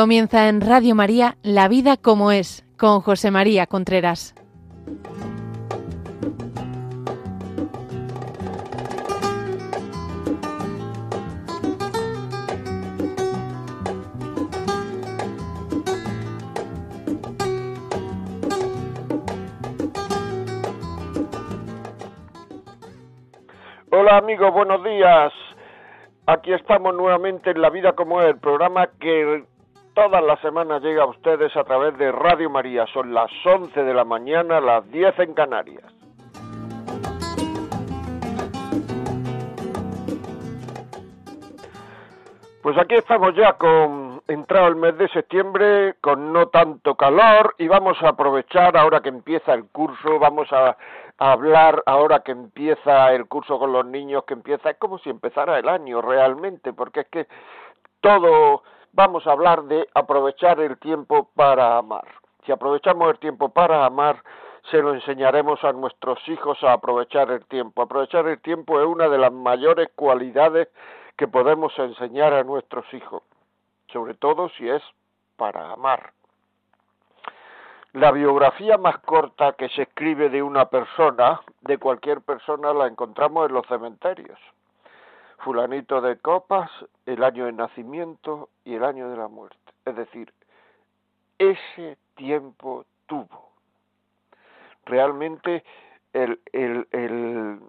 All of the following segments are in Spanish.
Comienza en Radio María La vida como es, con José María Contreras. Hola amigos, buenos días. Aquí estamos nuevamente en La Vida como es, programa que todas las semanas llega a ustedes a través de Radio María. Son las 11 de la mañana, las 10 en Canarias. Pues aquí estamos ya con entrado el mes de septiembre con no tanto calor y vamos a aprovechar ahora que empieza el curso, vamos a, a, hablar ahora que empieza el curso con los niños, que empieza, es como si empezara el año realmente, porque es que todo vamos a hablar de aprovechar el tiempo para amar. Si aprovechamos el tiempo para amar, se lo enseñaremos a nuestros hijos a aprovechar el tiempo. Aprovechar el tiempo es una de las mayores cualidades que podemos enseñar a nuestros hijos, sobre todo si es para amar. La biografía más corta que se escribe de una persona, de cualquier persona, la encontramos en los cementerios. Fulanito de copas, el año de nacimiento y el año de la muerte. Es decir, ese tiempo tuvo. Realmente el, el,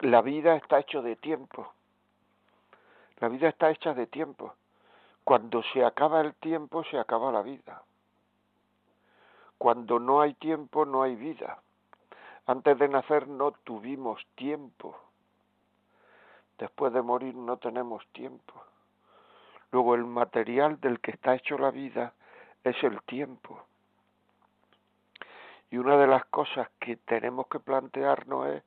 la vida está hecho de tiempo la vida está hecha de tiempo. Cuando se acaba el tiempo, se acaba la vida. Cuando no hay tiempo, no hay vida. Antes de nacer no tuvimos tiempo. Después de morir no tenemos tiempo. Luego el material del que está hecho la vida es el tiempo. Y una de las cosas que tenemos que plantearnos es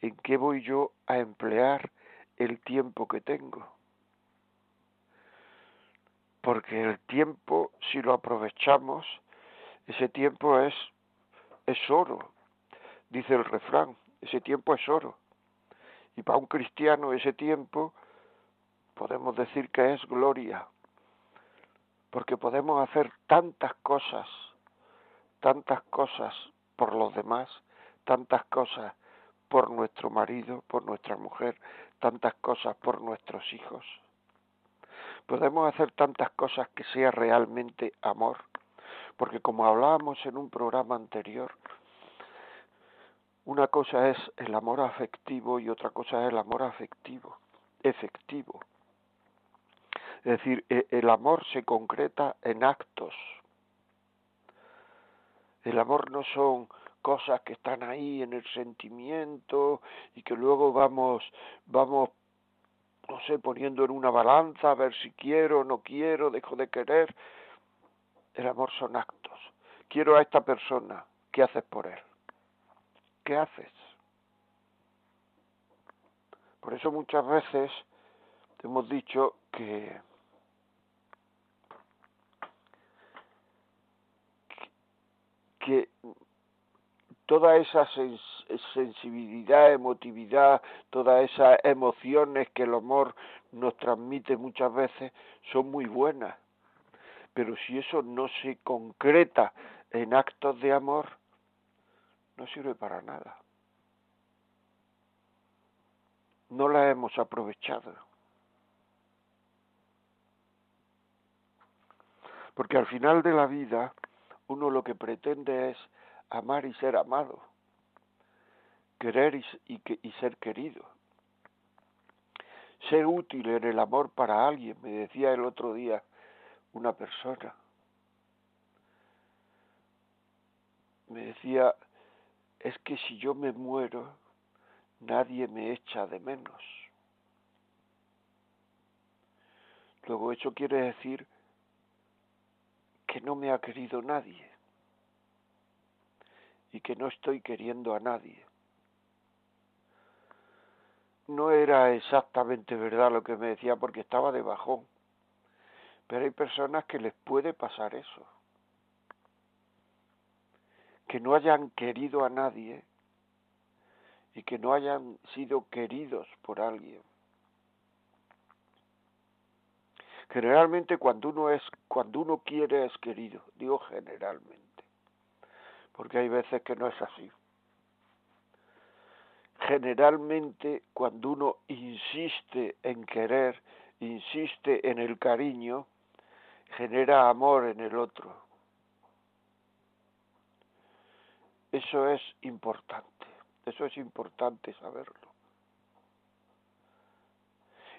en qué voy yo a emplear el tiempo que tengo. Porque el tiempo, si lo aprovechamos, ese tiempo es, es oro, dice el refrán, ese tiempo es oro. Y para un cristiano ese tiempo podemos decir que es gloria, porque podemos hacer tantas cosas, tantas cosas por los demás, tantas cosas por nuestro marido, por nuestra mujer, tantas cosas por nuestros hijos. Podemos hacer tantas cosas que sea realmente amor, porque como hablábamos en un programa anterior, una cosa es el amor afectivo y otra cosa es el amor afectivo, efectivo. Es decir, e, el amor se concreta en actos. El amor no son cosas que están ahí en el sentimiento y que luego vamos vamos no sé poniendo en una balanza a ver si quiero no quiero dejo de querer el amor son actos quiero a esta persona qué haces por él qué haces por eso muchas veces hemos dicho que que toda esa sensibilidad, emotividad, todas esas emociones que el amor nos transmite muchas veces son muy buenas. Pero si eso no se concreta en actos de amor, no sirve para nada. No la hemos aprovechado. Porque al final de la vida uno lo que pretende es amar y ser amado, querer y, y, y, ser querido, ser útil en el amor para alguien, me decía el otro día una persona. Me decía, es que si yo me muero, nadie me echa de menos. Luego eso quiere decir que no me ha querido nadie y que no estoy queriendo a nadie. No era exactamente verdad lo que me decía porque estaba de bajón, pero hay personas que les puede pasar eso, que no hayan querido a nadie y que no hayan sido queridos por alguien. Generalmente cuando uno es, cuando uno quiere es querido, digo generalmente, porque hay veces que no es así. Generalmente cuando uno insiste en querer, insiste en el cariño, genera amor en el otro. Eso es importante, eso es importante saberlo.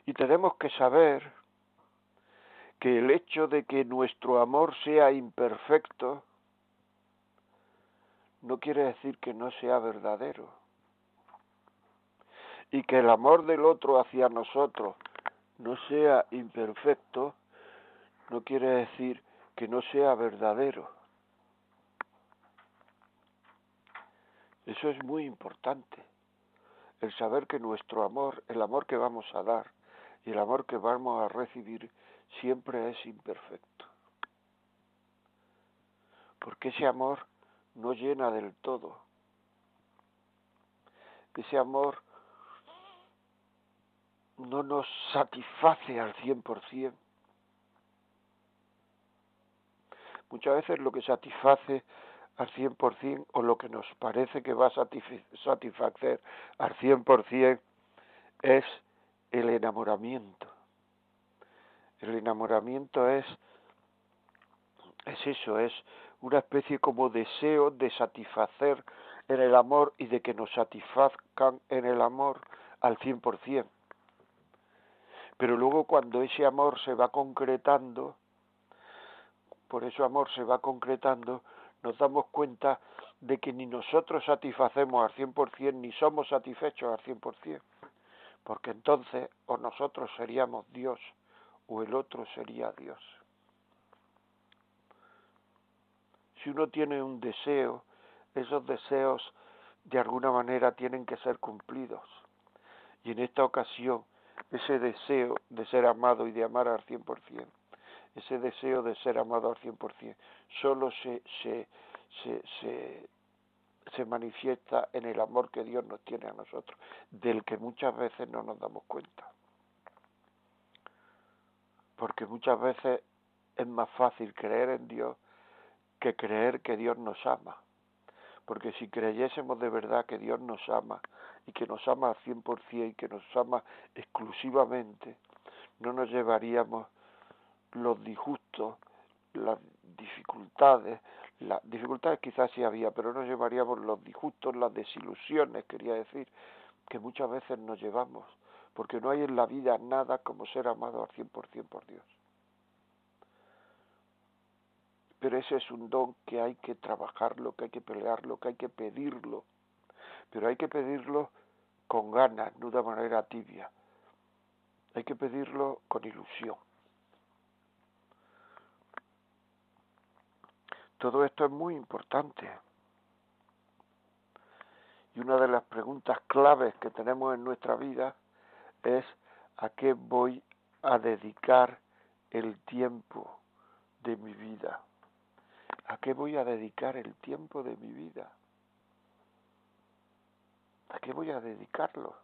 Y tenemos que saber que el hecho de que nuestro amor sea imperfecto no quiere decir que no sea verdadero. Y que el amor del otro hacia nosotros no sea imperfecto no quiere decir que no sea verdadero. Eso es muy importante, el saber que nuestro amor, el amor que vamos a dar y el amor que vamos a recibir siempre es imperfecto. Porque ese amor no llena del todo. Ese amor no nos satisface al cien por cien. Muchas veces lo que satisface al 100% o lo que nos parece que va a satisfacer al 100% es el enamoramiento. El enamoramiento es es eso, es una especie como deseo de satisfacer en el amor y de que nos satisfazcan en el amor al 100%. Pero luego cuando ese amor se va concretando, por eso amor se va concretando, nos damos cuenta de que ni nosotros satisfacemos al 100% ni somos satisfechos al 100%, porque entonces o nosotros seríamos Dios o el otro sería Dios. Si uno tiene un deseo, esos deseos de alguna manera tienen que ser cumplidos. Y en esta ocasión, ese deseo de ser amado y de amar al 100%, ese deseo de ser amado al 100%, solo se, se, se, se, se manifiesta en el amor que Dios nos tiene a nosotros, del que muchas veces no nos damos cuenta. Porque muchas veces es más fácil creer en Dios que creer que Dios nos ama. Porque si creyésemos de verdad que Dios nos ama y que nos ama al 100% y que nos ama exclusivamente, no nos llevaríamos los disgustos, las dificultades, las dificultades quizás sí había, pero no llevaríamos los disgustos, las desilusiones, quería decir, que muchas veces nos llevamos, porque no hay en la vida nada como ser amado al 100% por Dios. Pero ese es un don que hay que trabajarlo, que hay que pelearlo, que hay que pedirlo, pero hay que pedirlo con ganas, no de manera tibia. Hay que pedirlo con ilusión. Todo esto es muy importante. Y una de las preguntas claves que tenemos en nuestra vida es a qué voy a dedicar el tiempo de mi vida. ¿A qué voy a dedicar el tiempo de mi vida? ¿A qué voy a dedicarlo?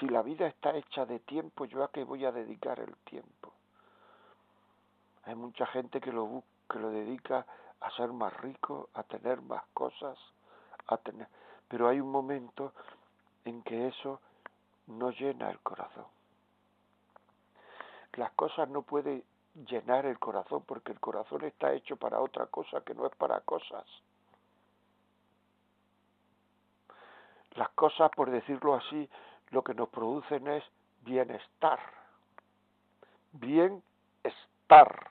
Si la vida está hecha de tiempo, ¿yo a qué voy a dedicar el tiempo? Hay mucha gente que lo que lo dedica a ser más rico, a tener más cosas, a tener, pero hay un momento en que eso no llena el corazón. Las cosas no pueden llenar el corazón porque el corazón está hecho para otra cosa que no es para cosas. Las cosas, por decirlo así, lo que nos producen es bienestar. Bienestar.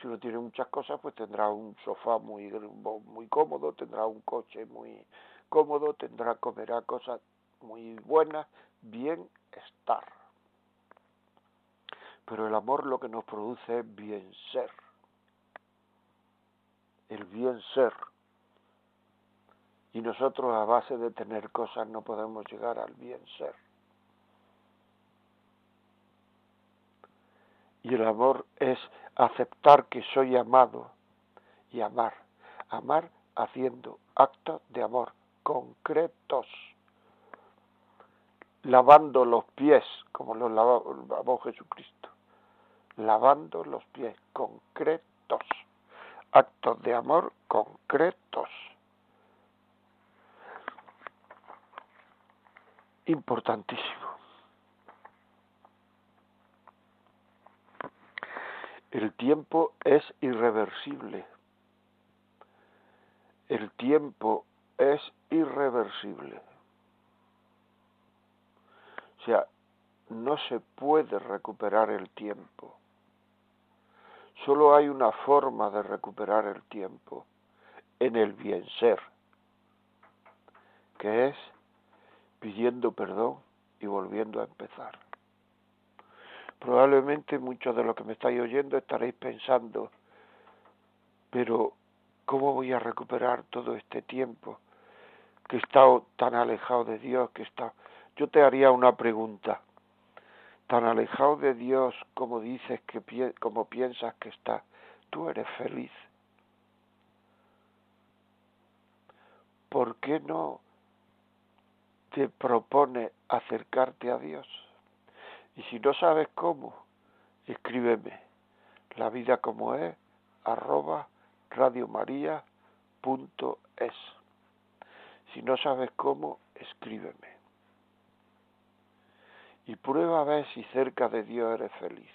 Si uno tiene muchas cosas, pues tendrá un sofá muy, muy cómodo, tendrá un coche muy cómodo, tendrá, comerá cosas muy buenas, bien estar. Pero el amor lo que nos produce es bien ser. El bien ser. Y nosotros a base de tener cosas no podemos llegar al bien ser. Y el amor es aceptar que soy amado y amar. Amar haciendo actos de amor concretos. lavando los pies, como los lavó Jesucristo, lavando los pies concretos, actos de amor concretos. Importantísimo. El tiempo es irreversible. El tiempo es irreversible. O sea, no se puede recuperar el tiempo. Solo hay una forma de recuperar el tiempo, en el bien ser, que es pidiendo perdón y volviendo a empezar. Probablemente muchos de los que me estáis oyendo estaréis pensando, pero ¿cómo voy a recuperar todo este tiempo que he estado tan alejado de Dios, que está yo te haría una pregunta. Tan alejado de Dios como dices que como piensas que está, tú eres feliz. ¿Por qué no te propone acercarte a Dios? Y si no sabes cómo, escríbeme la vida como es arroba radiomaria.es. Si no sabes cómo, escríbeme y prueba a ver si cerca de Dios eres feliz.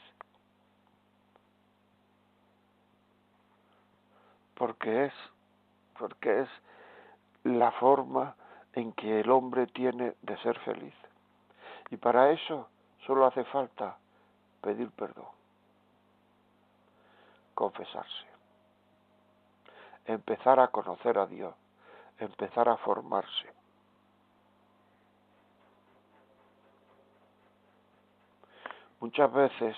Porque es, porque es la forma en que el hombre tiene de ser feliz. Y para eso solo hace falta pedir perdón, confesarse, empezar a conocer a Dios, empezar a formarse Muchas veces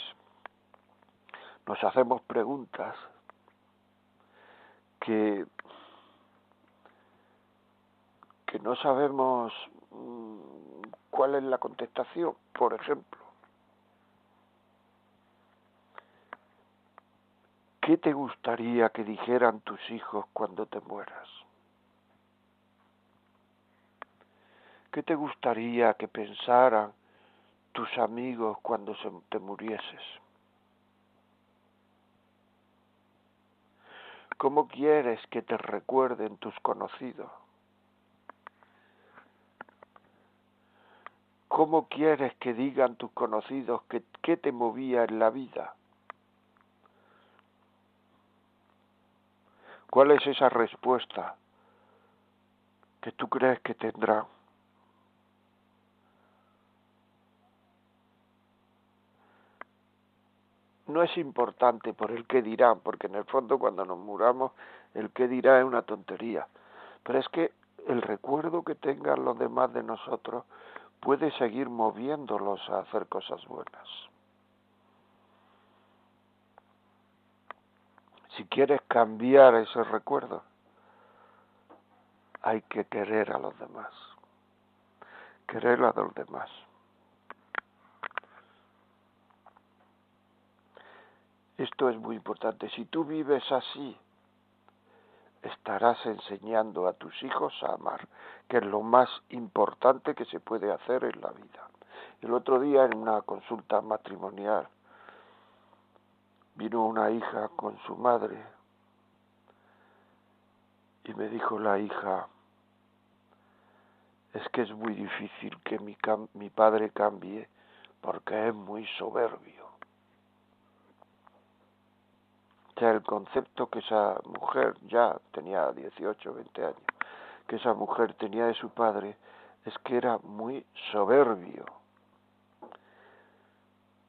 nos hacemos preguntas que, que no sabemos mm, cuál es la contestación. Por ejemplo, ¿qué te gustaría que dijeran tus hijos cuando te mueras? ¿Qué te gustaría que pensaran tus amigos cuando te murieses? ¿Cómo quieres que te recuerden tus conocidos? ¿Cómo quieres que digan tus conocidos que qué te movía en la vida? ¿Cuál es esa respuesta que tú crees que tendrán? no es importante por el que dirán, porque en el fondo cuando nos muramos el que dirá es una tontería. Pero es que el recuerdo que tengan los demás de nosotros puede seguir moviéndolos a hacer cosas buenas. Si quieres cambiar ese recuerdo, hay que querer a los demás, querer a los demás. Esto es muy importante. Si tú vives así, estarás enseñando a tus hijos a amar, que es lo más importante que se puede hacer en la vida. El otro día en una consulta matrimonial vino una hija con su madre y me dijo la hija, es que es muy difícil que mi, mi padre cambie porque es muy soberbio. sea, el concepto que esa mujer ya tenía 18, 20 años, que esa mujer tenía de su padre, es que era muy soberbio.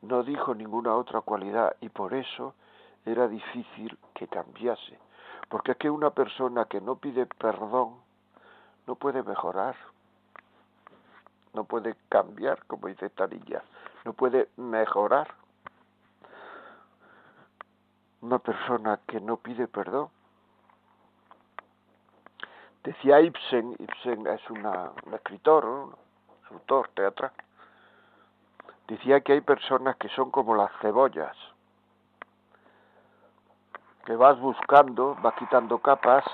No dijo ninguna otra cualidad y por eso era difícil que cambiase. Porque es que una persona que no pide perdón no puede mejorar, no puede cambiar, como dice esta no puede mejorar una persona que no pide perdón. Decía Ibsen, Ibsen es una, un escritor, un autor teatral, decía que hay personas que son como las cebollas, que vas buscando, vas quitando capas,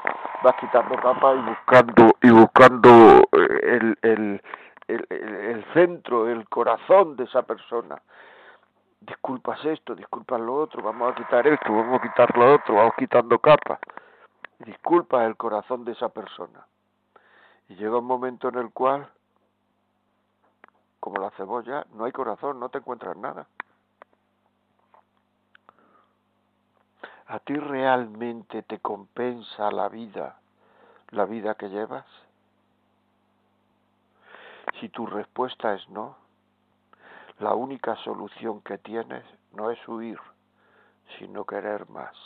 vas quitando capas y buscando y buscando eh, el, el, el, centro, el corazón de esa persona. Disculpas esto, disculpas lo otro, vamos a quitar esto, vamos a quitar lo otro, vamos quitando capas. Disculpas el corazón de esa persona. Y llega un momento en el cual, como la cebolla, no hay corazón, no te encuentras nada. ¿A ti realmente te compensa la vida, la vida que llevas? Si tu respuesta es no, la única solución que tienes no es huir, sino querer más.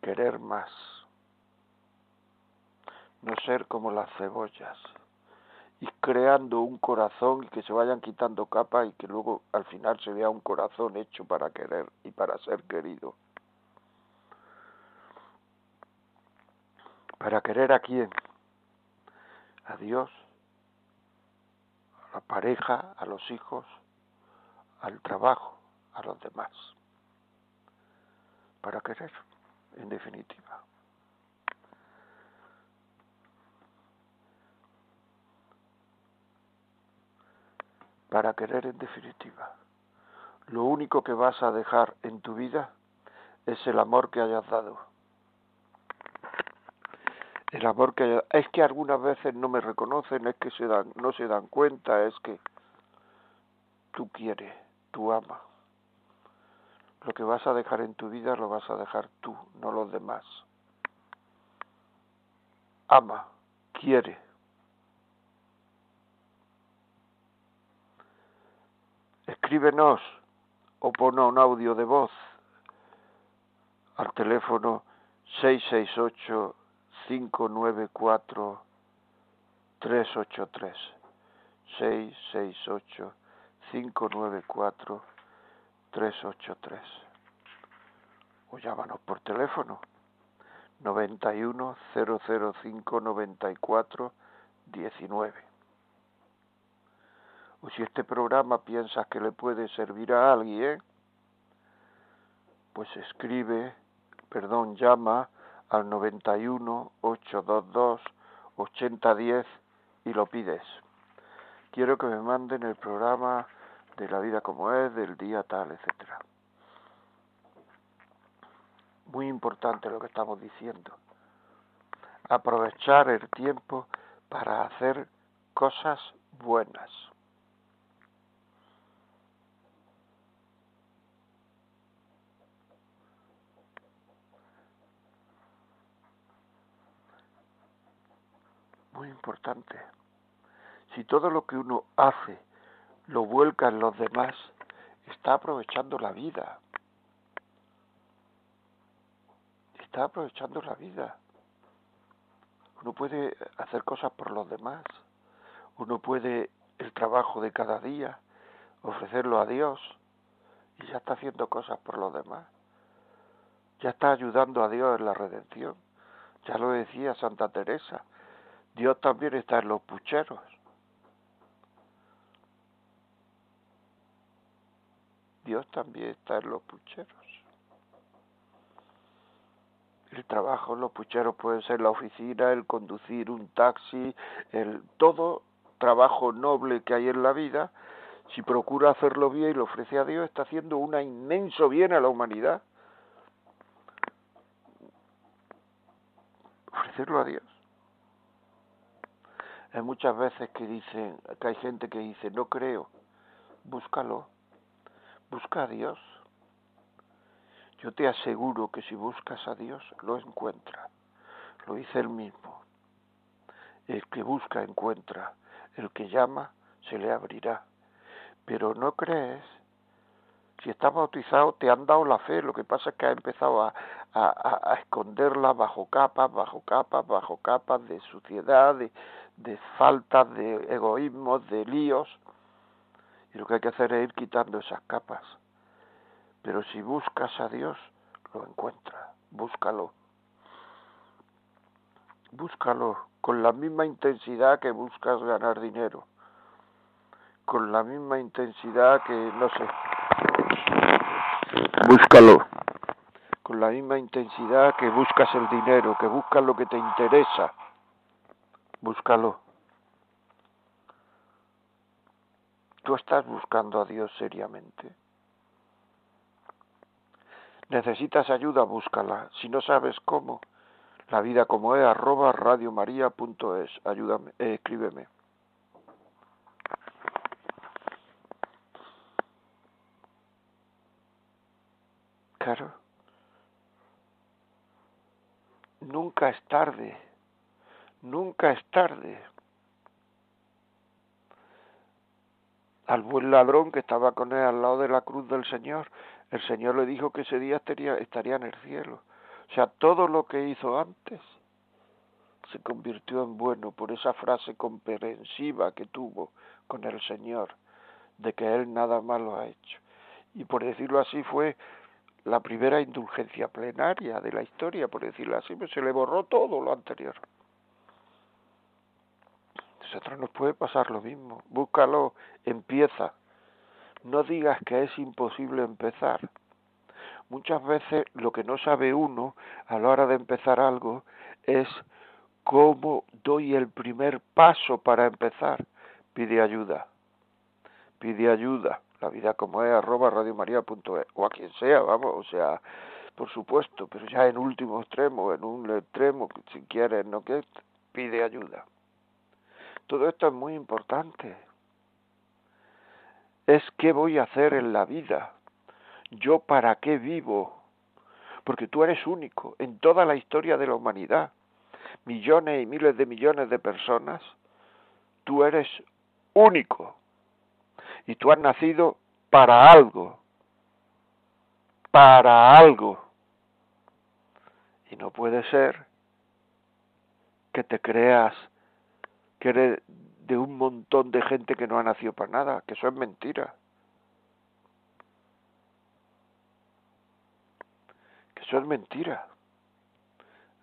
Querer más. No ser como las cebollas y creando un corazón y que se vayan quitando capas y que luego al final se vea un corazón hecho para querer y para ser querido. ¿Para querer a quién? A Dios, a la pareja, a los hijos, al trabajo, a los demás. Para querer, en definitiva. Para querer en definitiva. Lo único que vas a dejar en tu vida es el amor que hayas dado. El amor que es que algunas veces no me reconocen, es que se dan, no se dan cuenta, es que tú quieres, tú amas. Lo que vas a dejar en tu vida lo vas a dejar tú, no los demás. Ama, quiere, escríbenos o pon un audio de voz al teléfono 668 594 383 668 594 383 o llámanos por teléfono. 91 005 94 19 o si este programa piensas que le puede servir a alguien, pues escribe, perdón, llama al 91 822 8010 y lo pides. Quiero que me manden el programa de la vida como es, del día tal, etcétera. Muy importante lo que estamos diciendo. Aprovechar el tiempo para hacer cosas buenas. Muy importante. Si todo lo que uno hace lo vuelca en los demás, está aprovechando la vida. Está aprovechando la vida. Uno puede hacer cosas por los demás. Uno puede el trabajo de cada día, ofrecerlo a Dios y ya está haciendo cosas por los demás. Ya está ayudando a Dios en la redención. Ya lo decía Santa Teresa, Dios también está en los pucheros. Dios también está en los pucheros. El trabajo en los pucheros puede ser la oficina, el conducir un taxi, el todo trabajo noble que hay en la vida, si procura hacerlo bien y lo ofrece a Dios, está haciendo un inmenso bien a la humanidad. Ofrecerlo a Dios. Hay muchas veces que dicen, que hay gente que dice, no creo, búscalo, busca a Dios. Yo te aseguro que si buscas a Dios, lo encuentra. Lo dice él mismo. El que busca, encuentra. El que llama, se le abrirá. Pero no crees. Si estás bautizado, te han dado la fe. Lo que pasa es que has empezado a, a, a esconderla bajo capas, bajo capas, bajo capas de suciedad, de, de falta de egoísmos, de líos, y lo que hay que hacer es ir quitando esas capas. Pero si buscas a Dios, lo encuentras, búscalo. Búscalo con la misma intensidad que buscas ganar dinero, con la misma intensidad que, no sé, búscalo con la misma intensidad que buscas el dinero, que buscas lo que te interesa. Búscalo. Tú estás buscando a Dios seriamente. Necesitas ayuda, búscala. Si no sabes cómo, la vida como es, arroba radiomaria.es. Ayúdame, eh, escríbeme. Claro. Nunca es tarde. Nunca es tarde. Al buen ladrón que estaba con él al lado de la cruz del Señor, el Señor le dijo que ese día estaría, en el cielo. O sea, todo lo que hizo antes se convirtió en bueno por esa frase comprensiva que tuvo con el Señor, de que Él nada malo ha hecho. Y por decirlo así fue la primera indulgencia plenaria de la historia, por decirlo así, pues se le borró todo lo anterior. Nosotros nos puede pasar lo mismo. Búscalo, empieza. No digas que es imposible empezar. Muchas veces lo que no sabe uno a la hora de empezar algo es cómo doy el primer paso para empezar. Pide ayuda. Pide ayuda. La vida como es arroba radiomaria.es o a quien sea, vamos, o sea, por supuesto, pero ya en último extremo, en un extremo, si quieres, no que pide ayuda. Todo esto es muy importante. Es qué voy a hacer en la vida, yo para qué vivo, porque tú eres único en toda la historia de la humanidad, millones y miles de millones de personas, tú eres único y tú has nacido para algo, para algo. Y no puede ser que te creas que eres de un montón de gente que no ha nacido para nada, que eso es mentira. Que eso es mentira.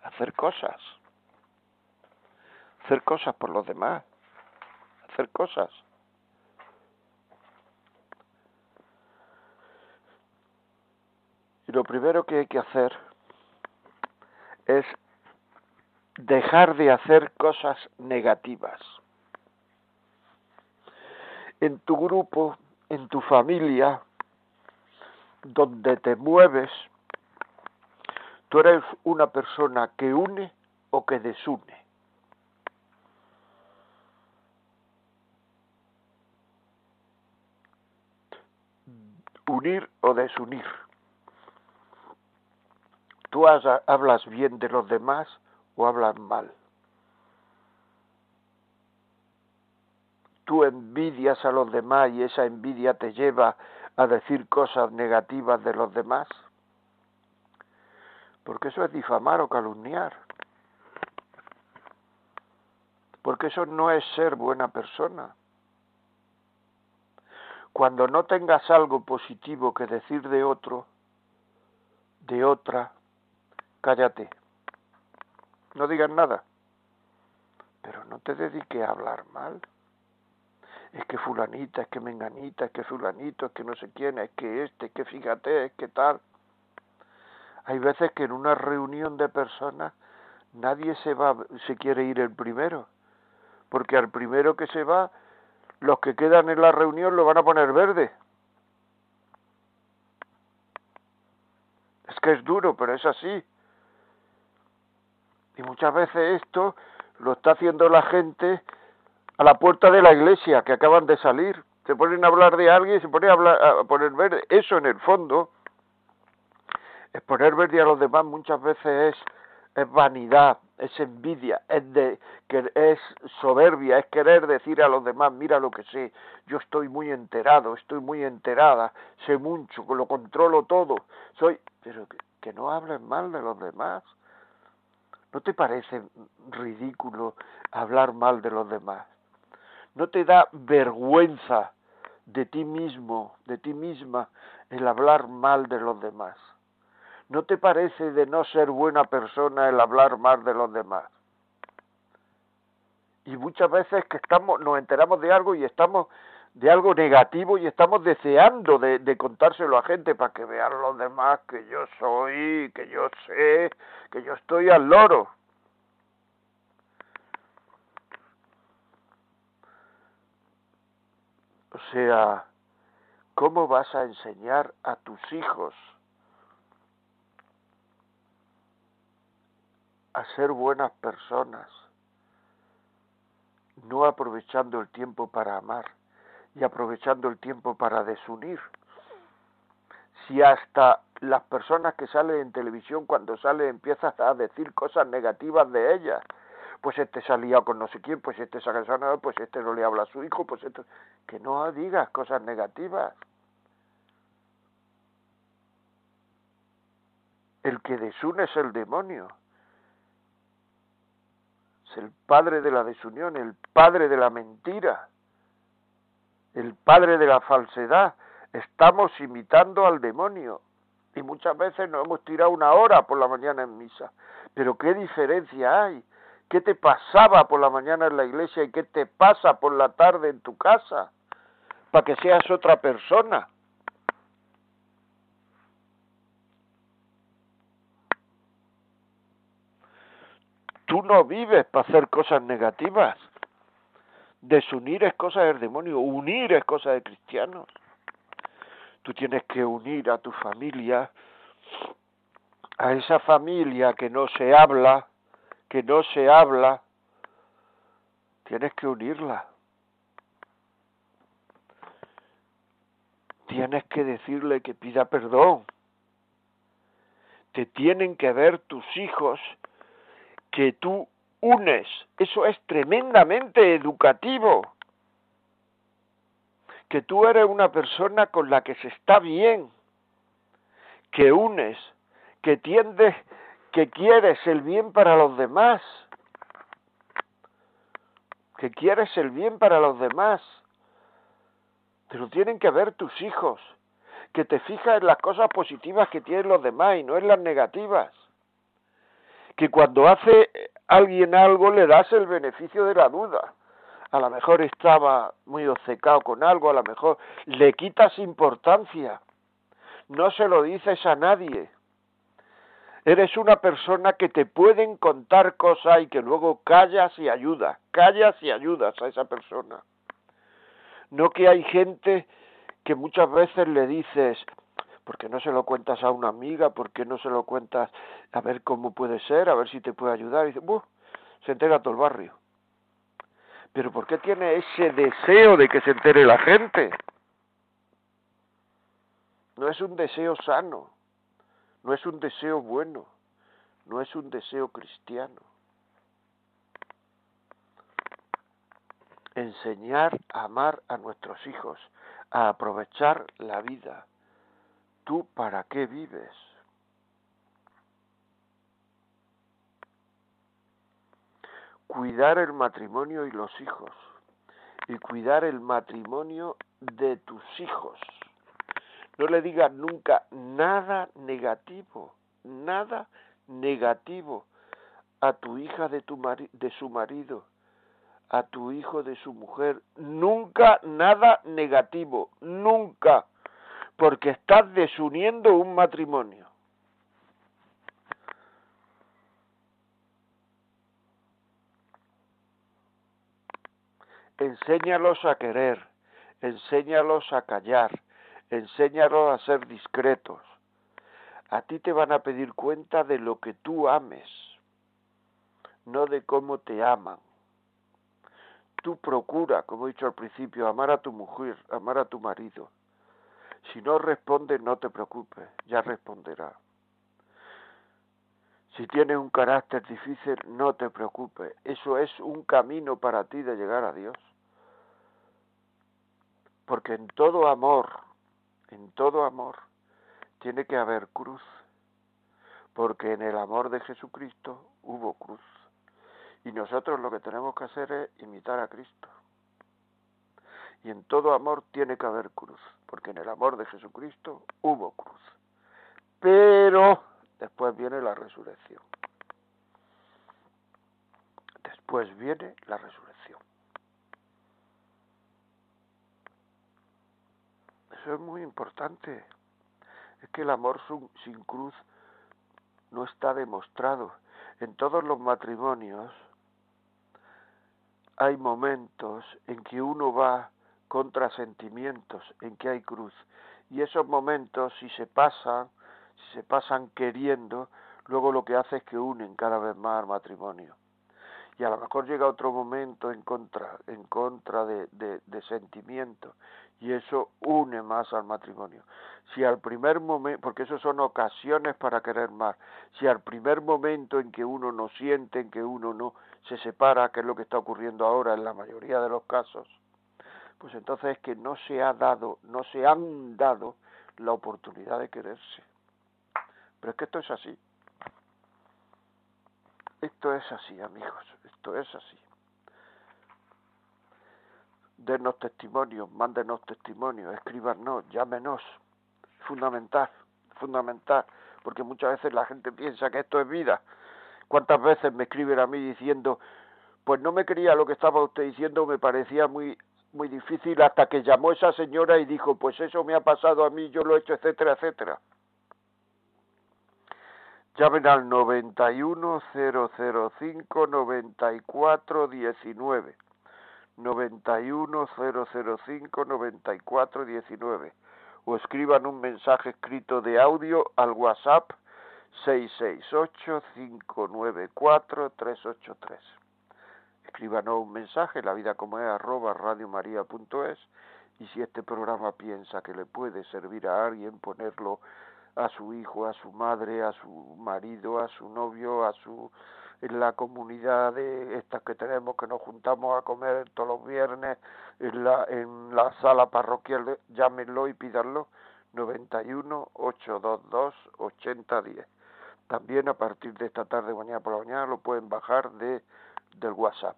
Hacer cosas. Hacer cosas por los demás. Hacer cosas. Y lo primero que hay que hacer es dejar de hacer cosas negativas en tu grupo, en tu familia, donde te mueves, tú eres una persona que une o que desune. Unir o desunir. Tú hablas bien de los demás o hablas mal. tú envidias a los demás y esa envidia te lleva a decir cosas negativas de los demás? Porque eso es difamar o calumniar. Porque eso no es ser buena persona. Cuando no tengas algo positivo que decir de otro, de otra, cállate. No digas nada. Pero no te dediques a hablar mal es que fulanita, es que menganita, es que fulanito, es que no sé quién, es que este, es que fíjate, es que tal. Hay veces que en una reunión de personas nadie se va, se quiere ir el primero, porque al primero que se va, los que quedan en la reunión lo van a poner verde. Es que es duro, pero es así. Y muchas veces esto lo está haciendo la gente a la puerta de la iglesia que acaban de salir. Se ponen a hablar de alguien se ponen a, hablar, poner verde. Eso en el fondo, es poner verde a los demás muchas veces es, es vanidad, es envidia, es, de, que es soberbia, es querer decir a los demás, mira lo que sé, yo estoy muy enterado, estoy muy enterada, sé mucho, lo controlo todo, soy, pero que no hablen mal de los demás. ¿No te parece ridículo hablar mal de los demás? ¿No te da vergüenza de ti mismo, de ti misma, el hablar mal de los demás? ¿No te parece de no ser buena persona el hablar mal de los demás? Y muchas veces que estamos, nos enteramos de algo y estamos de algo negativo y estamos deseando de, contárselo a gente para que vean los demás que yo soy, que yo sé, que yo estoy al loro. O sea, ¿cómo vas a enseñar a tus hijos a ser buenas personas, no aprovechando el tiempo para amar y aprovechando el tiempo para desunir? Si hasta las personas que salen en televisión cuando salen empiezas a decir cosas negativas de ellas, pues este se ha liado con no sé quién, pues este se ha casado, pues este no le habla a su hijo, pues esto, que no digas cosas negativas. El que desune es el demonio. Es el padre de la desunión, el padre de la mentira, el padre de la falsedad. Estamos imitando al demonio y muchas veces nos hemos tirado una hora por la mañana en misa. Pero qué diferencia hay qué te pasaba por la mañana en la iglesia y qué te pasa por la tarde en tu casa, para que seas otra persona. Tú no vives para hacer cosas negativas. Desunir es cosa del demonio, unir es cosa de cristianos. Tú tienes que unir a tu familia, a esa familia que no se habla, que no se habla, tienes que unirla. Tienes que decirle que pida perdón. Te tienen que ver tus hijos que tú unes. Eso es tremendamente educativo. Que tú eres una persona con la que se está bien, que unes, que tiendes que quieres el bien para los demás, que quieres el bien para los demás. Te lo tienen que ver tus hijos, que te fijas en las cosas positivas que tienen los demás y no en las negativas. Que cuando hace alguien algo le das el beneficio de la duda. A lo mejor estaba muy obcecado con algo, a lo mejor le quitas importancia. No se lo dices a nadie Eres una persona que te pueden contar cosas y que luego callas y ayudas, callas y ayudas a esa persona. No que hay gente que muchas veces le dices, ¿por qué no se lo cuentas a una amiga? ¿Por qué no se lo cuentas a ver cómo puede ser? A ver si te puede ayudar. Y dice, Buh, se entera todo el barrio. Pero ¿por qué tiene ese deseo de que se entere la gente? No es un deseo sano no es un deseo bueno, no es un deseo cristiano. Enseñar a amar a nuestros hijos, a aprovechar la vida. ¿Tú para qué vives? Cuidar el matrimonio y los hijos. Y cuidar el matrimonio de tus hijos. No le digas nunca nada negativo, nada negativo a tu hija de, tu de su marido, a tu hijo de su mujer. Nunca nada negativo, nunca, porque estás desuniendo un matrimonio. Enséñalos a querer, enséñalos a callar, enséñalos a ser discretos. A ti te van a pedir cuenta de lo que tú ames, no de cómo te aman. Tú procura, como he dicho al principio, amar a tu mujer, amar a tu marido. Si no responde, no te preocupes, ya responderá. Si tienes un carácter difícil, no te preocupes. Eso es un camino para ti de llegar a Dios. Porque en todo amor, en todo amor tiene que haber cruz, porque en el amor de Jesucristo hubo cruz. Y nosotros lo que tenemos que hacer es imitar a Cristo. Y en todo amor tiene que haber cruz, porque en el amor de Jesucristo hubo cruz. Pero después viene la resurrección. Después viene la resurrección. Eso es muy importante. Es que el amor sin cruz no está demostrado. En todos los matrimonios hay momentos en que uno va contra sentimientos, en que hay cruz. Y esos momentos, si se pasan, si se pasan queriendo, luego lo que hace es que unen cada vez más al matrimonio. Y a lo mejor llega otro momento en contra, en contra de, de, de sentimientos, y eso une más al matrimonio. Si al primer momento, porque eso son ocasiones para querer más, si al primer momento en que uno no siente, en que uno no se separa, que es lo que está ocurriendo ahora en la mayoría de los casos, pues entonces es que no se ha dado, no se han dado la oportunidad de quererse. Pero es que esto es así. Esto es así, amigos, esto es así. Denos testimonio, mándenos testimonio, escríbanos, llámenos. Fundamental, fundamental, porque muchas veces la gente piensa que esto es vida. ¿Cuántas veces me escriben a mí diciendo, pues no me creía lo que estaba usted diciendo, me parecía muy muy difícil hasta que llamó esa señora y dijo, pues eso me ha pasado a mí, yo lo he hecho, etcétera, etcétera. Llamen al 91005 9419. 91005 9419 o escriban un mensaje escrito de audio al WhatsApp 668 594 383 escríbanos un mensaje, la vida como es, arroba radiomaria.es, y si este programa piensa que le puede servir a alguien, ponerlo a su hijo, a su madre, a su marido, a su novio, a su en la comunidad de estas que tenemos que nos juntamos a comer todos los viernes en la en la sala parroquial llámenlo y pídanlo 91 822 8010 también a partir de esta tarde mañana por la mañana lo pueden bajar de del WhatsApp.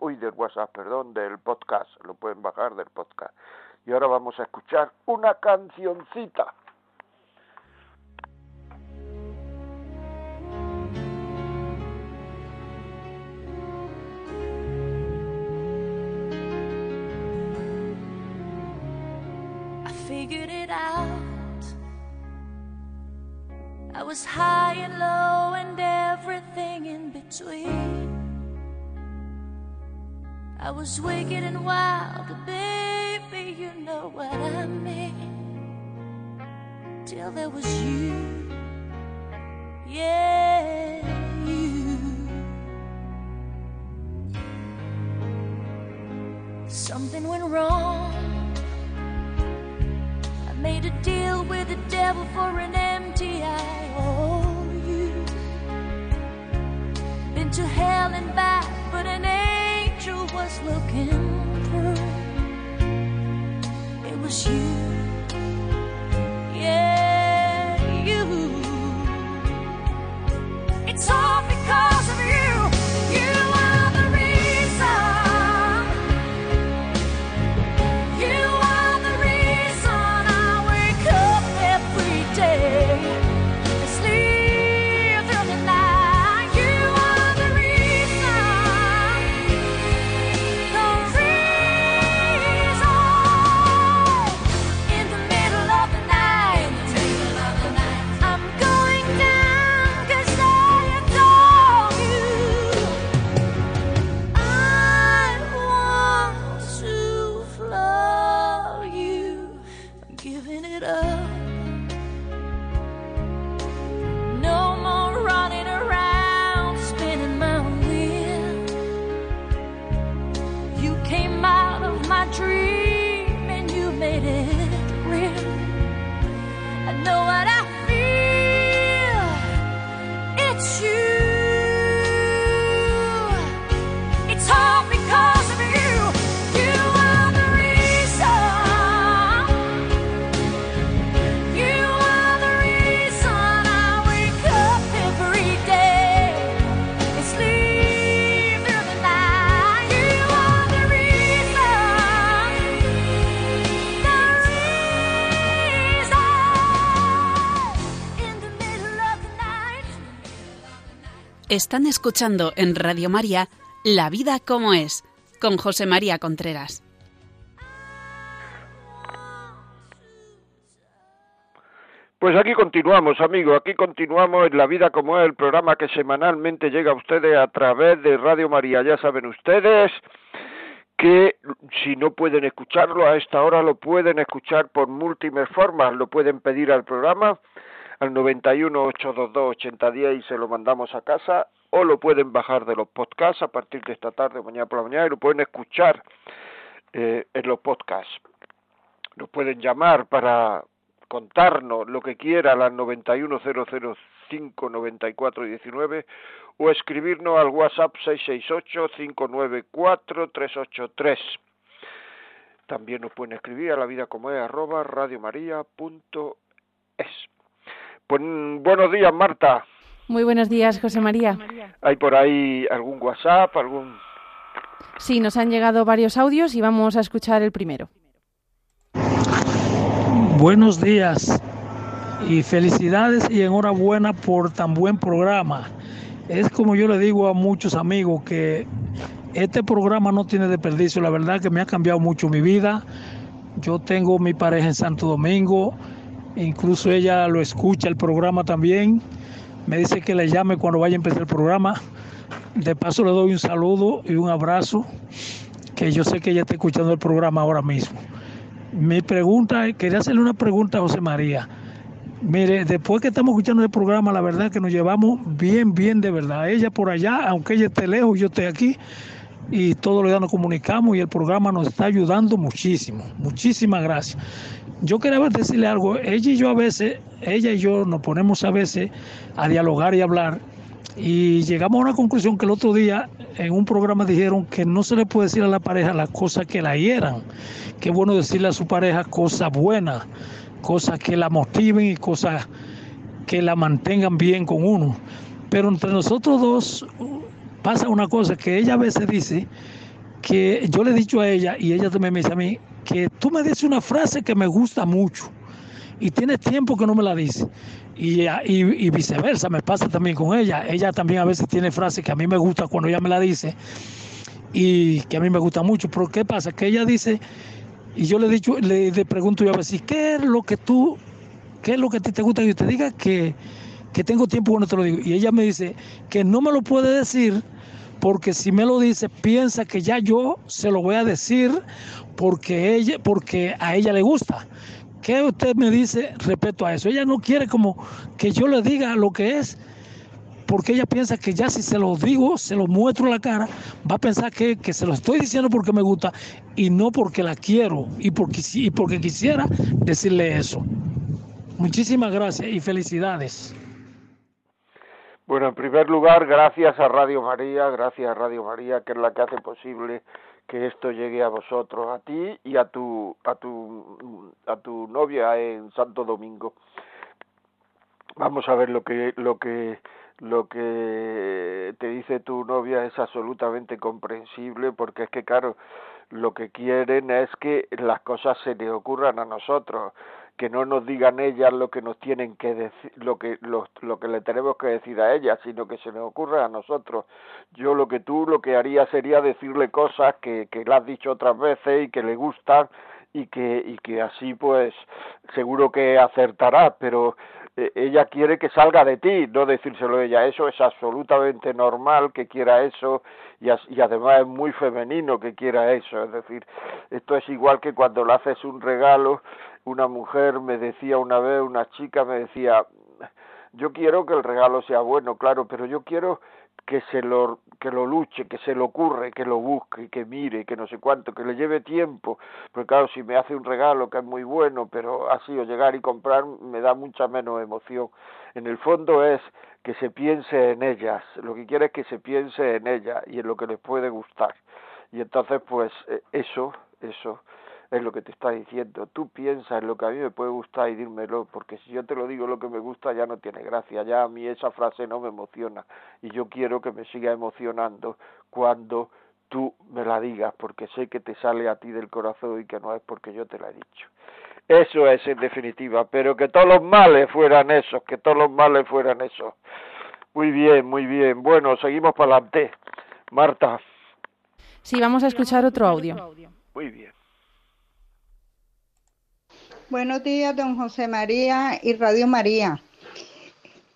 Uy, del WhatsApp, perdón, del podcast. Lo pueden bajar del podcast. Y ahora vamos a escuchar una cancioncita. I figured it out. I was high and low and everything in between. I was wicked and wild, baby, you know what I mean. Till there was you, yeah, you. Something went wrong. I made a deal with the devil for an empty eye. Oh, you been to hell and back, was looking through. It was you, Están escuchando en Radio María La vida como es, con José María Contreras. Pues aquí continuamos, amigos, aquí continuamos en La Vida como es, el programa que semanalmente llega a ustedes a través de Radio María. Ya saben ustedes que si no pueden escucharlo a esta hora lo pueden escuchar por múltiples formas, lo pueden pedir al programa al 91 822 8010 y se lo mandamos a casa o lo pueden bajar de los podcasts a partir de esta tarde mañana por la mañana y lo pueden escuchar eh, en los podcasts. Nos pueden llamar para contarnos lo que quiera a las 910059419 o escribirnos al WhatsApp 668-594-383. También nos pueden escribir a la vida como es arroba radiomaria.es. Pues, buenos días, Marta. Muy buenos días, José María. ¿Hay por ahí algún WhatsApp, algún...? Sí, nos han llegado varios audios y vamos a escuchar el primero. Buenos días y felicidades y enhorabuena por tan buen programa. Es como yo le digo a muchos amigos que este programa no tiene desperdicio. La verdad que me ha cambiado mucho mi vida. Yo tengo mi pareja en Santo Domingo. Incluso ella lo escucha el programa también. Me dice que le llame cuando vaya a empezar el programa. De paso le doy un saludo y un abrazo, que yo sé que ella está escuchando el programa ahora mismo. Mi pregunta, quería hacerle una pregunta a José María. Mire, después que estamos escuchando el programa, la verdad que nos llevamos bien, bien de verdad. Ella por allá, aunque ella esté lejos, yo estoy aquí y todos los días nos comunicamos y el programa nos está ayudando muchísimo. Muchísimas gracias. Yo quería decirle algo. Ella y yo a veces, ella y yo nos ponemos a veces a dialogar y hablar y llegamos a una conclusión que el otro día en un programa dijeron que no se le puede decir a la pareja las cosas que la hieran. Qué bueno decirle a su pareja cosas buenas cosas que la motiven y cosas que la mantengan bien con uno. Pero entre nosotros dos pasa una cosa que ella a veces dice que yo le he dicho a ella y ella también me dice a mí que tú me dices una frase que me gusta mucho y tienes tiempo que no me la dice. Y, y, viceversa, me pasa también con ella. Ella también a veces tiene frases que a mí me gusta cuando ella me la dice y que a mí me gusta mucho. Pero ¿qué pasa? Que ella dice y yo le dicho, le, pregunto yo a veces, ¿qué es lo que tú, qué es lo que a ti te gusta que yo te diga que, que tengo tiempo cuando te lo digo? Y ella me dice que no me lo puede decir porque si me lo dice piensa que ya yo se lo voy a decir porque ella, porque a ella le gusta. ¿Qué usted me dice respecto a eso? Ella no quiere como que yo le diga lo que es porque ella piensa que ya si se lo digo, se lo muestro la cara, va a pensar que, se lo estoy diciendo porque me gusta y no porque la quiero y porque, y porque quisiera decirle eso. Muchísimas gracias y felicidades. Bueno, en primer lugar, gracias a Radio María, gracias a Radio María, que es la que hace posible que esto llegue a vosotros, a ti y a tu a tu a tu novia en Santo Domingo. Vamos a ver lo que lo que lo que te dice tu novia es absolutamente comprensible porque es que claro lo que quieren es que las cosas se le ocurran a nosotros que no nos digan ellas lo que nos tienen que decir lo que lo, lo que le tenemos que decir a ellas sino que se les ocurra a nosotros yo lo que tú lo que haría sería decirle cosas que que le has dicho otras veces y que le gustan y que y que así pues seguro que acertará pero eh, ella quiere que salga de ti, no decírselo a ella. Eso es absolutamente normal que quiera eso y, y, además es muy femenino que quiera eso. Es decir, esto es igual que cuando le haces un regalo, una mujer me decía una vez, una chica me decía, yo quiero que el regalo sea bueno, claro, pero yo quiero que se lo que lo luche, que se lo ocurre, que lo busque, que mire, que no sé cuánto, que le lleve tiempo, porque claro, si me hace un regalo que es muy bueno, pero así o llegar y comprar me da mucha menos emoción. En el fondo es que se piense en ellas, lo que quiere es que se piense en ellas y en lo que les puede gustar. Y entonces pues eh, eso, eso es lo que te está diciendo. Tú piensas en lo que a mí me puede gustar y dímelo, porque si yo te lo digo lo que me gusta ya no tiene gracia, ya a mí esa frase no me emociona y yo quiero que me siga emocionando cuando tú me la digas, porque sé que te sale a ti del corazón y que no es porque yo te la he dicho. Eso es en definitiva, pero que todos los males fueran esos, que todos los males fueran esos. Muy bien, muy bien. Bueno, seguimos para adelante. Marta. Sí, vamos a escuchar otro audio. Muy bien. Buenos días, don José María y Radio María.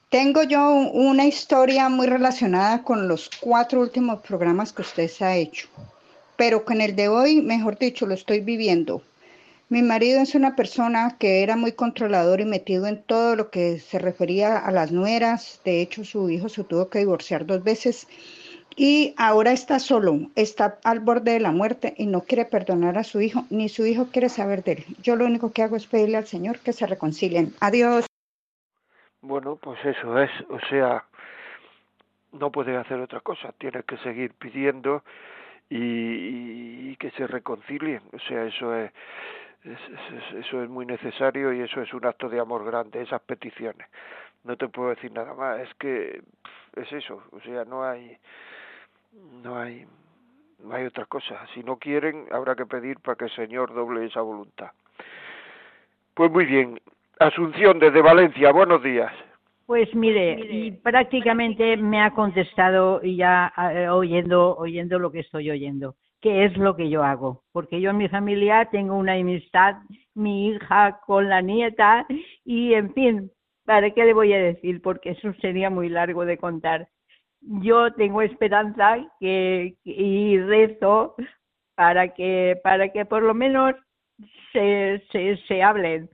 Tengo yo una historia muy relacionada con los cuatro últimos programas que usted ha hecho, pero con el de hoy, mejor dicho, lo estoy viviendo. Mi marido es una persona que era muy controlador y metido en todo lo que se refería a las nueras. De hecho, su hijo se tuvo que divorciar dos veces y ahora está solo, está al borde de la muerte y no quiere perdonar a su hijo, ni su hijo quiere saber de él. Yo lo único que hago es pedirle al Señor que se reconcilien. Adiós. Bueno, pues eso es, o sea, no puede hacer otra cosa, tiene que seguir pidiendo y, y que se reconcilien, o sea, eso es, eso es muy necesario y eso es un acto de amor grande, esas peticiones. No te puedo decir nada más, es que es eso, o sea, no hay, no hay, no hay otra cosa. Si no quieren, habrá que pedir para que el Señor doble esa voluntad. Pues muy bien, Asunción desde Valencia, buenos días. Pues mire, y prácticamente me ha contestado ya eh, oyendo, oyendo lo que estoy oyendo, que es lo que yo hago, porque yo en mi familia tengo una amistad, mi hija con la nieta y en fin, ¿para qué le voy a decir? Porque eso sería muy largo de contar. Yo tengo esperanza que, y rezo para que, para que por lo menos se, se, se hablen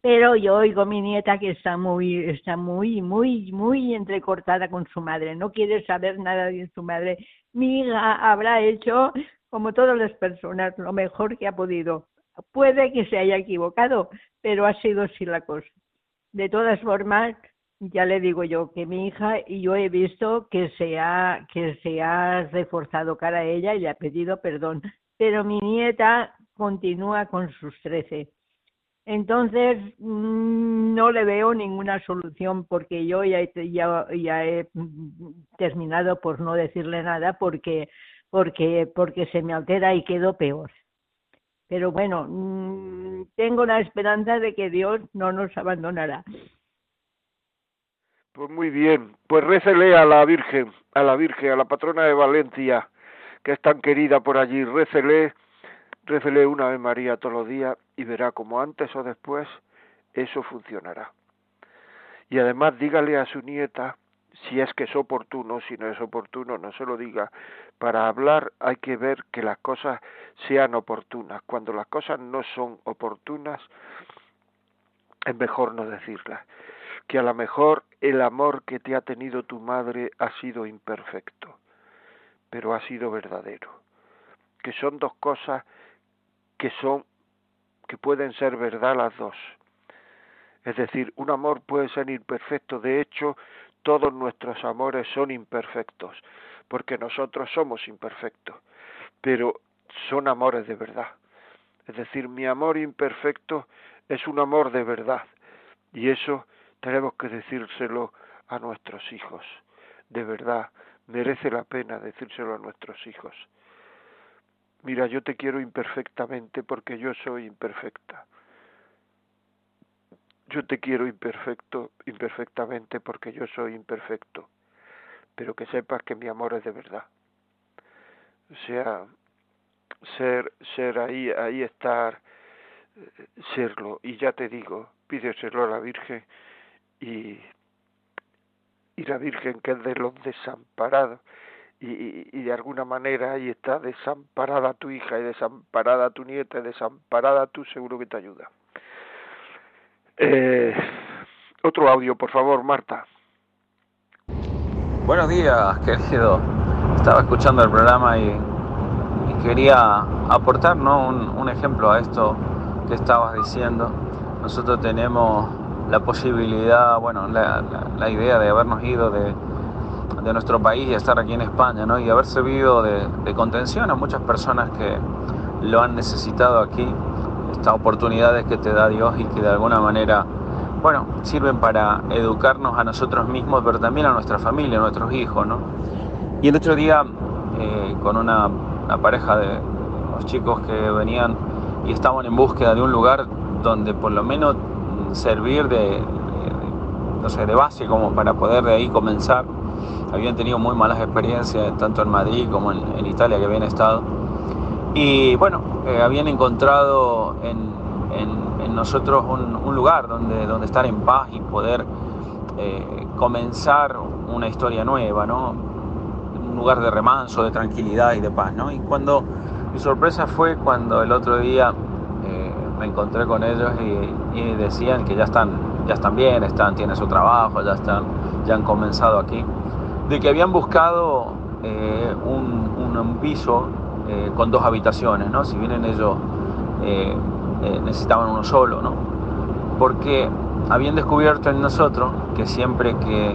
pero yo oigo a mi nieta que está muy, está muy, muy, muy entrecortada con su madre, no quiere saber nada de su madre. Mi hija habrá hecho, como todas las personas, lo mejor que ha podido. Puede que se haya equivocado, pero ha sido así la cosa. De todas formas, ya le digo yo que mi hija y yo he visto que se ha, que se ha reforzado cara a ella y le ha pedido perdón, pero mi nieta continúa con sus trece entonces, mm, no le veo ninguna solución porque yo ya, ya, ya he terminado por no decirle nada porque, porque, porque se me altera y quedo peor. Pero bueno, mm, tengo la esperanza de que Dios no nos abandonará. Pues muy bien, pues récele a la Virgen, a la Virgen, a la patrona de Valencia, que es tan querida por allí, récele Récele una vez María todos los días y verá como antes o después eso funcionará. Y además dígale a su nieta, si es que es oportuno, si no es oportuno, no se lo diga. Para hablar hay que ver que las cosas sean oportunas. Cuando las cosas no son oportunas, es mejor no decirlas. Que a lo mejor el amor que te ha tenido tu madre ha sido imperfecto, pero ha sido verdadero. Que son dos cosas que son que pueden ser verdad las dos. Es decir, un amor puede ser imperfecto, de hecho, todos nuestros amores son imperfectos, porque nosotros somos imperfectos, pero son amores de verdad. Es decir, mi amor imperfecto es un amor de verdad, y eso tenemos que decírselo a nuestros hijos. De verdad, merece la pena decírselo a nuestros hijos mira, yo te quiero imperfectamente porque yo soy imperfecta. Yo te quiero imperfecto, imperfectamente porque yo soy imperfecto. Pero que sepas que mi amor es de verdad. O sea, ser, ser ahí, ahí estar, eh, serlo. Y ya te digo, pídeselo a la Virgen y, y la Virgen que es de los desamparados y, de alguna manera ahí está desamparada tu hija y desamparada tu nieta y desamparada tú seguro que te ayuda. Eh, otro audio, por favor, Marta. Buenos días, querido. Estaba escuchando el programa y, quería aportar ¿no? un, ejemplo a esto que estabas diciendo. Nosotros tenemos la posibilidad, bueno, la idea de habernos ido de, de nuestro país y estar aquí en España, ¿no? Y haber servido de, contención a muchas personas que lo han necesitado aquí, estas oportunidades que te da Dios y que de alguna manera, bueno, sirven para educarnos a nosotros mismos, pero también a nuestra familia, a nuestros hijos, ¿no? Y el otro día, eh, con una, pareja de los chicos que venían y estaban en búsqueda de un lugar donde por lo menos servir de, no sé, de base como para poder de ahí comenzar habían tenido muy malas experiencias, tanto en Madrid como en, Italia que habían estado. Y bueno, eh, habían encontrado en, nosotros un, lugar donde, donde estar en paz y poder eh, comenzar una historia nueva, ¿no? Un lugar de remanso, de tranquilidad y de paz, ¿no? Y cuando mi sorpresa fue cuando el otro día me encontré con ellos y, decían que ya están, ya están bien, están, tienen su trabajo, ya están, ya han comenzado aquí, de que habían buscado eh, un, piso con dos habitaciones, ¿no? Si vienen ellos necesitaban uno solo, ¿no? Porque habían descubierto en nosotros que siempre que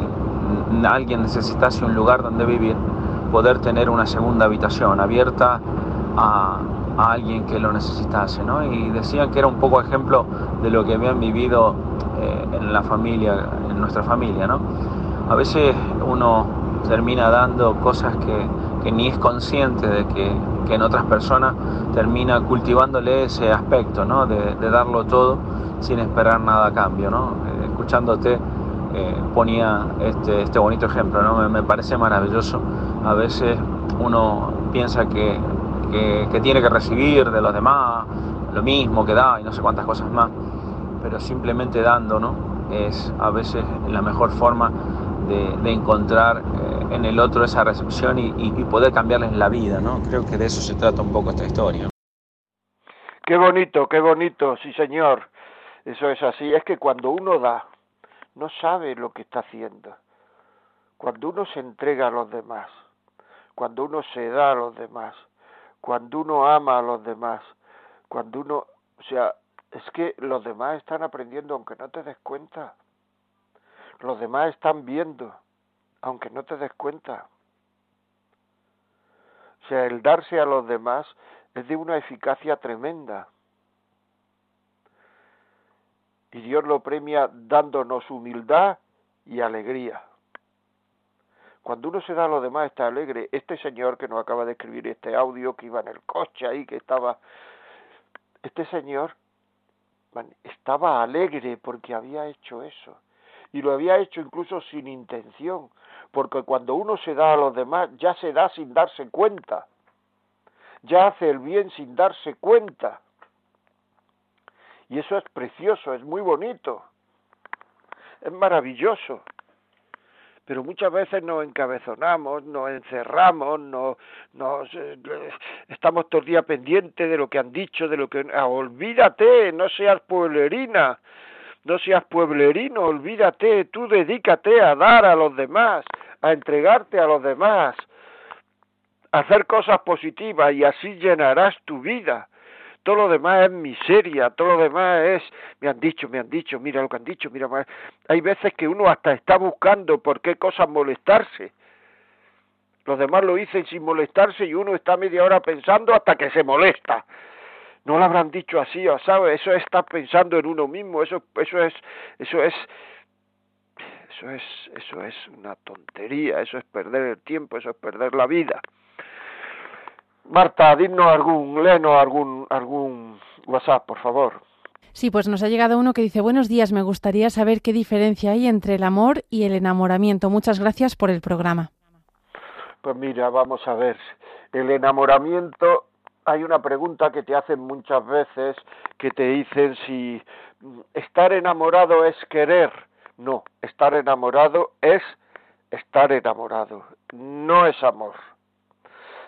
alguien necesitase un lugar donde vivir, poder tener una segunda habitación abierta a, alguien que lo necesitase, ¿no? Y decían que era un poco ejemplo de lo que habían vivido eh, en la familia, en nuestra familia, ¿no? A veces uno termina dando cosas que, ni es consciente de que, en otras personas termina cultivándole ese aspecto, ¿no? De, de darlo todo sin esperar nada a cambio, ¿no? Eh, escuchándote eh, ponía este, este bonito ejemplo, ¿no? Me, parece maravilloso. A veces uno piensa que, que, tiene que recibir de los demás lo mismo que da y no sé cuántas cosas más, pero simplemente dando, ¿no? Es a veces la mejor forma de, encontrar eh, en el otro esa recepción y, y, poder cambiarles la vida, ¿no? Creo que de eso se trata un poco esta historia. Qué bonito, qué bonito, sí señor. Eso es así. Es que cuando uno da, no sabe lo que está haciendo. Cuando uno se entrega a los demás, cuando uno se da a los demás, cuando uno ama a los demás, cuando uno, o sea, es que los demás están aprendiendo aunque no te des cuenta. Los demás están viendo, aunque no te des cuenta. O sea, el darse a los demás es de una eficacia tremenda y Dios lo premia dándonos humildad y alegría. Cuando uno se da a los demás está alegre. Este señor que nos acaba de escribir este audio, que iba en el coche ahí, que estaba... Este señor estaba alegre porque había hecho eso. Y lo había hecho incluso sin intención. Porque cuando uno se da a los demás, ya se da sin darse cuenta. Ya hace el bien sin darse cuenta. Y eso es precioso, es muy bonito, es maravilloso. Pero muchas veces nos encabezonamos, nos encerramos, nos, nos eh, estamos todo el día pendientes de lo que han dicho, de lo que... Ah, olvídate, no seas pueblerina, no seas pueblerino, olvídate, tú dedícate a dar a los demás, a entregarte a los demás, a hacer cosas positivas y así llenarás tu vida todo lo demás es miseria, todo lo demás es, me han dicho, me han dicho, mira lo que han dicho, mira, hay veces que uno hasta está buscando por qué cosas molestarse. Los demás lo dicen sin molestarse y uno está media hora pensando hasta que se molesta. No lo habrán dicho así, ¿sabes? Eso es estar pensando en uno mismo, eso, eso es, eso es, eso es, eso es una tontería, eso es perder el tiempo, eso es perder la vida. Marta, dinos algún, léenos algún, algún WhatsApp, por favor. Sí, pues nos ha llegado uno que dice, buenos días, me gustaría saber qué diferencia hay entre el amor y el enamoramiento. Muchas gracias por el programa. Pues mira, vamos a ver. El enamoramiento, hay una pregunta que te hacen muchas veces, que te dicen si estar enamorado es querer. No, estar enamorado es estar enamorado, no es amor.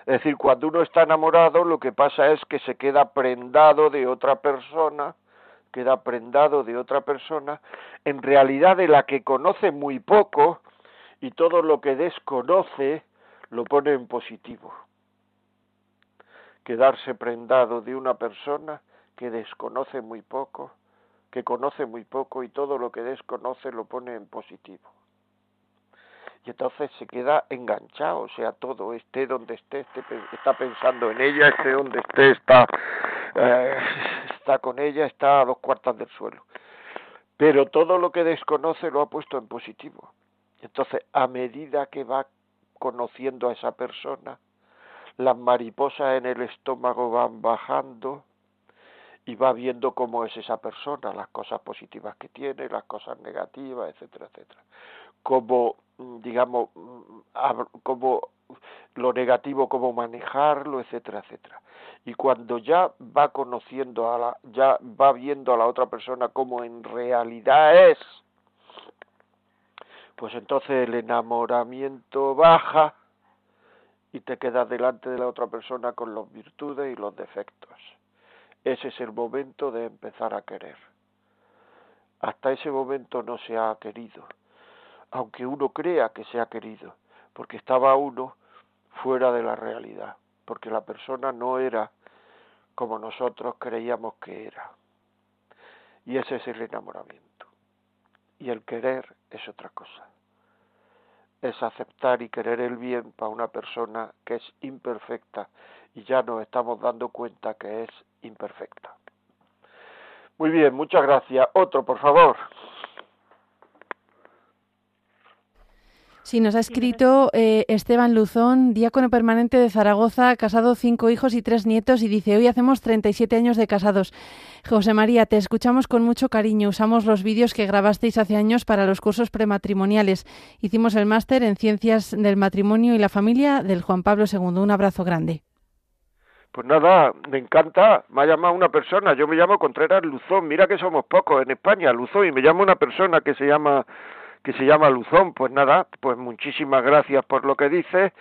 Es decir, cuando uno está enamorado, lo que pasa es que se queda prendado de otra persona, queda prendado de otra persona, en realidad de la que conoce muy poco, y todo lo que desconoce lo pone en positivo. Quedarse prendado de una persona que desconoce muy poco, que conoce muy poco y todo lo que desconoce lo pone en positivo entonces se queda enganchado, o sea, todo, esté donde esté, está pensando en ella, esté donde esté, está, eh, está con ella, está a dos cuartas del suelo. Pero todo lo que desconoce lo ha puesto en positivo. Entonces, a medida que va conociendo a esa persona, las mariposas en el estómago van bajando y va viendo cómo es esa persona, las cosas positivas que tiene, las cosas negativas, etcétera, etcétera. Como Mm, digamos, mm, como lo negativo cómo manejarlo, etcétera, etcétera. Y cuando ya va conociendo a la, ya va viendo a la otra persona como en realidad es, pues entonces el enamoramiento baja y te quedas delante de la otra persona con las virtudes y los defectos. Ese es el momento de empezar a querer. Hasta ese momento no se ha querido, aunque uno crea que se ha querido, porque estaba uno fuera de la realidad, porque la persona no era como nosotros creíamos que era. Y ese es el enamoramiento. Y el querer es otra cosa. Es aceptar y querer el bien para una persona que es imperfecta y ya nos estamos dando cuenta que es imperfecta. Muy bien, muchas gracias. Otro, por favor. Sí, nos ha escrito eh, Esteban Luzón, diácono permanente de Zaragoza, casado, cinco hijos y tres nietos, y dice, hoy hacemos 37 años de casados. José María, te escuchamos con mucho cariño. Usamos los vídeos que grabasteis hace años para los cursos prematrimoniales. Hicimos el máster en Ciencias del Matrimonio y la Familia del Juan Pablo II. Un abrazo grande. Pues nada, me encanta. Me ha llamado una persona. Yo me llamo Contreras Luzón. Mira que somos pocos en España, Luzón. Y me llama una persona que se llama que se llama Luzón. Pues nada, pues muchísimas gracias por lo que dices,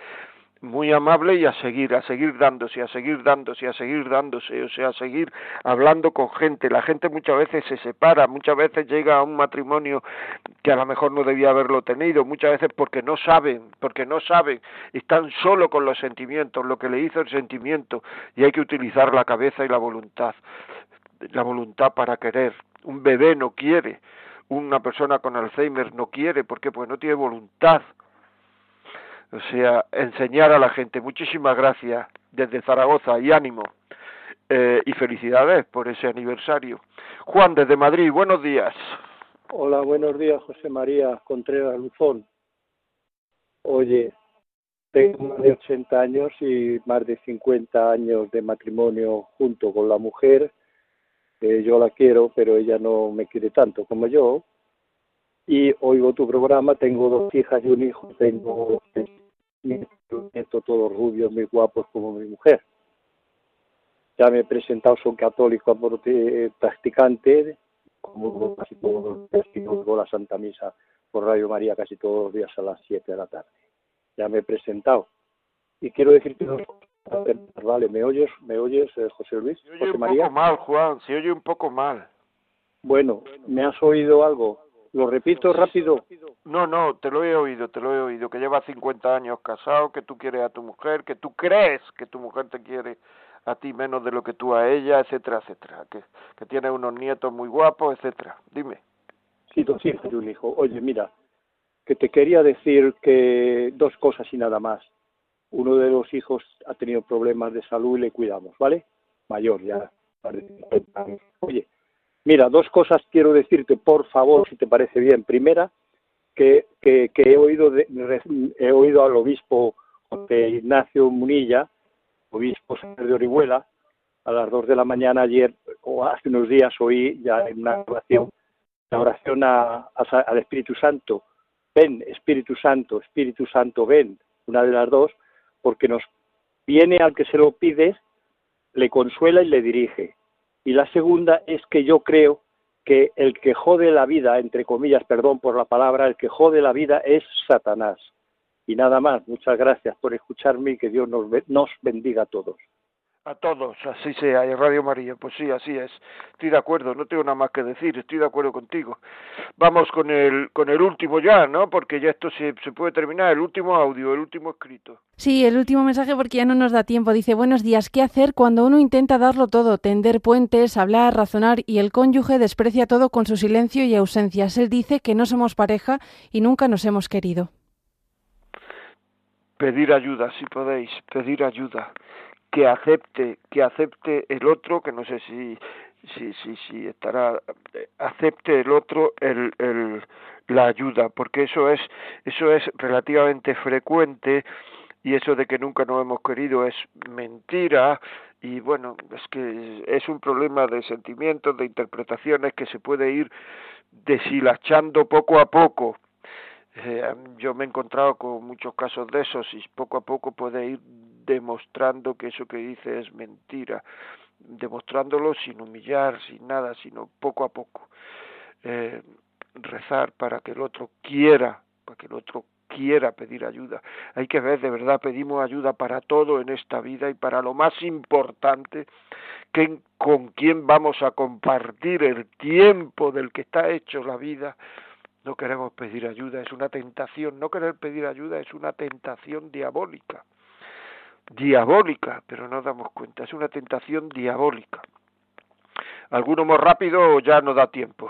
muy amable y a seguir, a seguir dándose, a seguir dándose, a seguir dándose, o sea, a seguir hablando con gente. La gente muchas veces se separa, muchas veces llega a un matrimonio que a lo mejor no debía haberlo tenido, muchas veces porque no saben, porque no saben, están solo con los sentimientos, lo que le hizo el sentimiento, y hay que utilizar la cabeza y la voluntad, la voluntad para querer. Un bebé no quiere, una persona con Alzheimer no quiere, porque pues no tiene voluntad. O sea, enseñar a la gente. Muchísimas gracias desde Zaragoza y ánimo. Eh, y felicidades por ese aniversario. Juan, desde Madrid, buenos días. Hola, buenos días, José María Contreras Luzón. Oye, tengo más de 80 años y más de 50 años de matrimonio junto con la mujer yo la quiero, pero ella no me quiere tanto como yo. Y oigo tu programa, tengo dos hijas y un hijo, tengo nietos todos rubios, muy guapos como mi mujer. Ya me he presentado, soy católico practicante, como casi todos los días, oigo la Santa Misa por Radio María casi todos los días a las 7 de la tarde. Ya me he presentado. Y quiero decirte dos cosas Vale, ¿me oyes, me oyes eh, José Luis? Se oye un poco mal, Juan, se oye un poco mal. Bueno, ¿me has oído algo? ¿Lo repito rápido? No, no, te lo he oído, te lo he oído, que llevas 50 años casado, que tú quieres a tu mujer, que tú crees que tu mujer te quiere a ti menos de lo que tú a ella, etcétera, etcétera, que, que tienes unos nietos muy guapos, etcétera. Dime. Sí, dos hijos y un hijo. Oye, mira, que te quería decir que dos cosas y nada más uno de los hijos ha tenido problemas de salud y le cuidamos, ¿vale? Mayor ya. Oye, mira, dos cosas quiero decirte, por favor, si te parece bien. Primera, que, que, he, oído he oído al obispo Ignacio Munilla, obispo de Orihuela, a las dos de la mañana ayer o hace unos días oí ya en una oración, la oración al Espíritu Santo. Ven, Espíritu Santo, Espíritu Santo, ven, una de las dos, porque nos viene al que se lo pide, le consuela y le dirige. Y la segunda es que yo creo que el que jode la vida, entre comillas, perdón por la palabra, el que jode la vida es Satanás. Y nada más, muchas gracias por escucharme y que Dios nos, nos bendiga a todos a todos, así sea, y Radio María, pues sí, así es. Estoy de acuerdo, no tengo nada más que decir, estoy de acuerdo contigo. Vamos con el con el último ya, ¿no? Porque ya esto se, se puede terminar, el último audio, el último escrito. Sí, el último mensaje porque ya no nos da tiempo. Dice, buenos días, ¿qué hacer cuando uno intenta darlo todo? Tender puentes, hablar, razonar y el cónyuge desprecia todo con su silencio y ausencias. Él dice que no somos pareja y nunca nos hemos querido. Pedir ayuda, si podéis, pedir ayuda que acepte, que acepte el otro, que no sé si si si si estará acepte el otro el, el la ayuda, porque eso es eso es relativamente frecuente y eso de que nunca nos hemos querido es mentira y bueno, es que es un problema de sentimientos, de interpretaciones que se puede ir deshilachando poco a poco. Eh, yo me he encontrado con muchos casos de esos y poco a poco puede ir demostrando que eso que dice es mentira, demostrándolo sin humillar, sin nada, sino poco a poco. Eh, rezar para que el otro quiera, para que el otro quiera pedir ayuda. Hay que ver, de verdad, pedimos ayuda para todo en esta vida y para lo más importante, que con quién vamos a compartir el tiempo del que está hecho la vida. No queremos pedir ayuda, es una tentación. No querer pedir ayuda es una tentación diabólica. Diabólica, pero no damos cuenta, es una tentación diabólica. ¿Alguno más rápido o ya no da tiempo?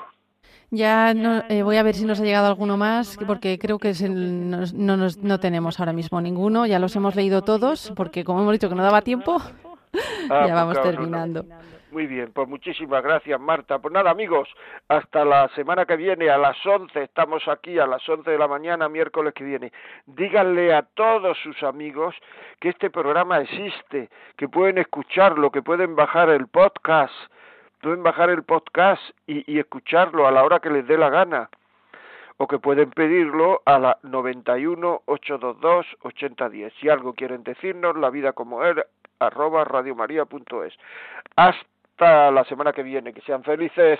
Ya no, eh, voy a ver si nos ha llegado alguno más, porque creo que es el, no, no, tenemos ahora mismo ninguno. Ya los hemos leído todos, porque como hemos dicho que no daba tiempo, Ah, ya vamos pues claro, no. terminando. Muy bien, pues muchísimas gracias Marta. Pues nada amigos, hasta la semana que viene a las 11, estamos aquí a las 11 de la mañana, miércoles que viene. Díganle a todos sus amigos que este programa existe, que pueden escucharlo, que pueden bajar el podcast, pueden bajar el podcast y, y escucharlo a la hora que les dé la gana. O que pueden pedirlo a la 91 822 8010. Si algo quieren decirnos, la vida como era, arroba radiomaria.es. Hasta la semana que viene, que sean felices.